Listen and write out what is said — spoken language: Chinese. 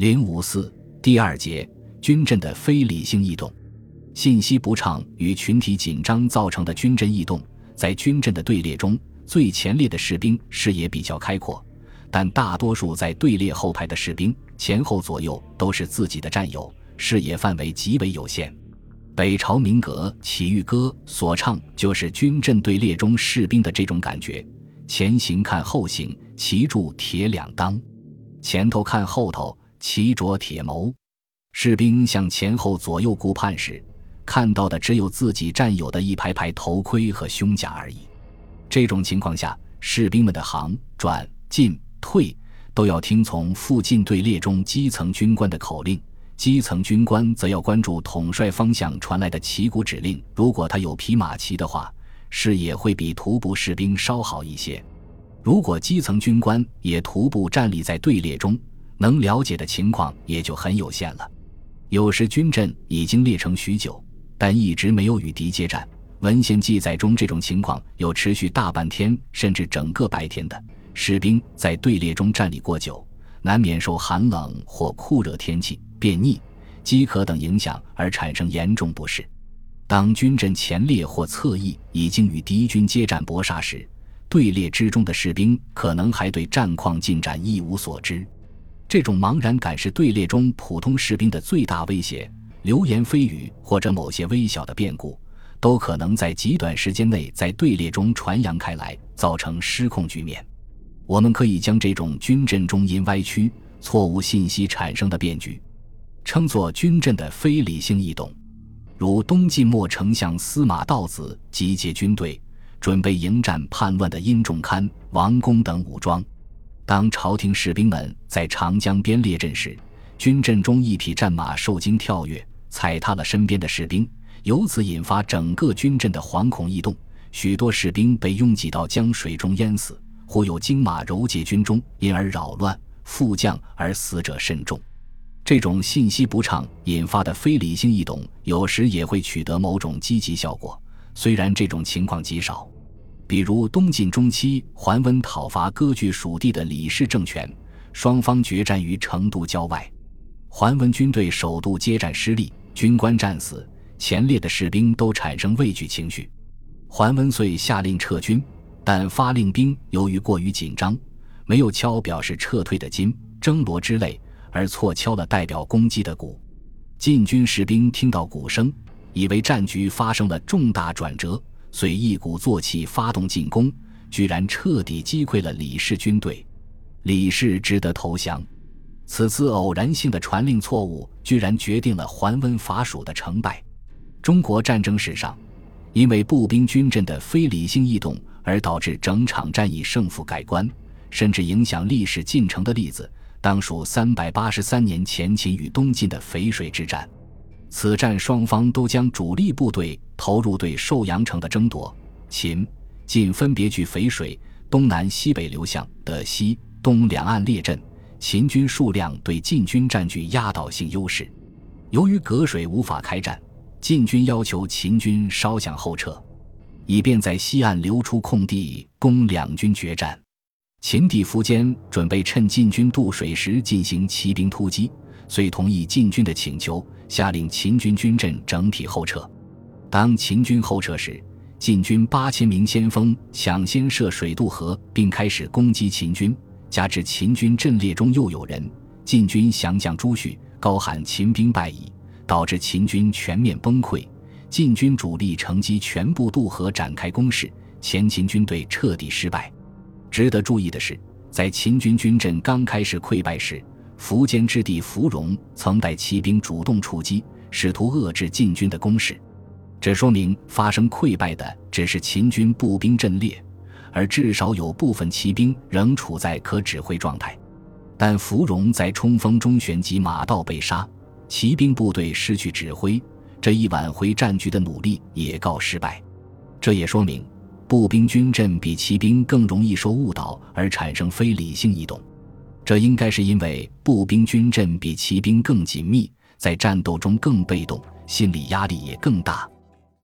零五四第二节军阵的非理性异动，信息不畅与群体紧张造成的军阵异动，在军阵的队列中，最前列的士兵视野比较开阔，但大多数在队列后排的士兵前后左右都是自己的战友，视野范围极为有限。北朝民歌《起义歌》所唱就是军阵队列中士兵的这种感觉：前行看后行，齐柱铁两当；前头看后头。齐着铁矛，士兵向前后左右顾盼时，看到的只有自己战友的一排排头盔和胸甲而已。这种情况下，士兵们的行、转、进、退都要听从附近队列中基层军官的口令，基层军官则要关注统帅方向传来的旗鼓指令。如果他有匹马骑的话，视野会比徒步士兵稍好一些；如果基层军官也徒步站立在队列中，能了解的情况也就很有限了。有时军阵已经列成许久，但一直没有与敌接战。文献记载中，这种情况有持续大半天甚至整个白天的。士兵在队列中站立过久，难免受寒冷或酷热天气、便秘、饥渴等影响而产生严重不适。当军阵前列或侧翼已经与敌军接战搏杀时，队列之中的士兵可能还对战况进展一无所知。这种茫然感是队列中普通士兵的最大威胁。流言蜚语或者某些微小的变故，都可能在极短时间内在队列中传扬开来，造成失控局面。我们可以将这种军阵中因歪曲、错误信息产生的变局，称作军阵的非理性异动。如东晋末丞相司马道子集结军队，准备迎战叛乱的殷仲堪、王公等武装。当朝廷士兵们在长江边列阵时，军阵中一匹战马受惊跳跃，踩踏了身边的士兵，由此引发整个军阵的惶恐异动，许多士兵被拥挤到江水中淹死，或有经马蹂躏军中，因而扰乱，副将而死者甚众。这种信息不畅引发的非理性异动，有时也会取得某种积极效果，虽然这种情况极少。比如东晋中期，桓温讨伐割据蜀地的李氏政权，双方决战于成都郊外。桓温军队首度接战失利，军官战死，前列的士兵都产生畏惧情绪。桓温遂下令撤军，但发令兵由于过于紧张，没有敲表示撤退的金、征罗之类，而错敲了代表攻击的鼓。晋军士兵听到鼓声，以为战局发生了重大转折。遂一鼓作气发动进攻，居然彻底击溃了李氏军队。李氏只得投降。此次偶然性的传令错误，居然决定了桓温伐蜀的成败。中国战争史上，因为步兵军阵的非理性异动而导致整场战役胜负改观，甚至影响历史进程的例子，当属三百八十三年前秦与东晋的淝水之战。此战双方都将主力部队投入对寿阳城的争夺，秦、晋分别据淝水东南西北流向的西东两岸列阵，秦军数量对晋军占据压倒性优势。由于隔水无法开战，晋军要求秦军稍向后撤，以便在西岸留出空地供两军决战。秦帝苻坚准备趁晋军渡水时进行骑兵突击。遂同意晋军的请求，下令秦军军阵整体后撤。当秦军后撤时，晋军八千名先锋抢先涉水渡河，并开始攻击秦军。加之秦军阵列中又有人，晋军降将朱旭高喊“秦兵败矣”，导致秦军全面崩溃。晋军主力乘机全部渡河展开攻势，前秦军队彻底失败。值得注意的是，在秦军军阵刚开始溃败时，苻坚之弟苻融曾带骑兵主动出击，试图遏制晋军的攻势。这说明发生溃败的只是秦军步兵阵列，而至少有部分骑兵仍处在可指挥状态。但芙蓉在冲锋中旋即马到被杀，骑兵部队失去指挥，这一挽回战局的努力也告失败。这也说明，步兵军阵比骑兵更容易受误导而产生非理性移动。这应该是因为步兵军阵比骑兵更紧密，在战斗中更被动，心理压力也更大。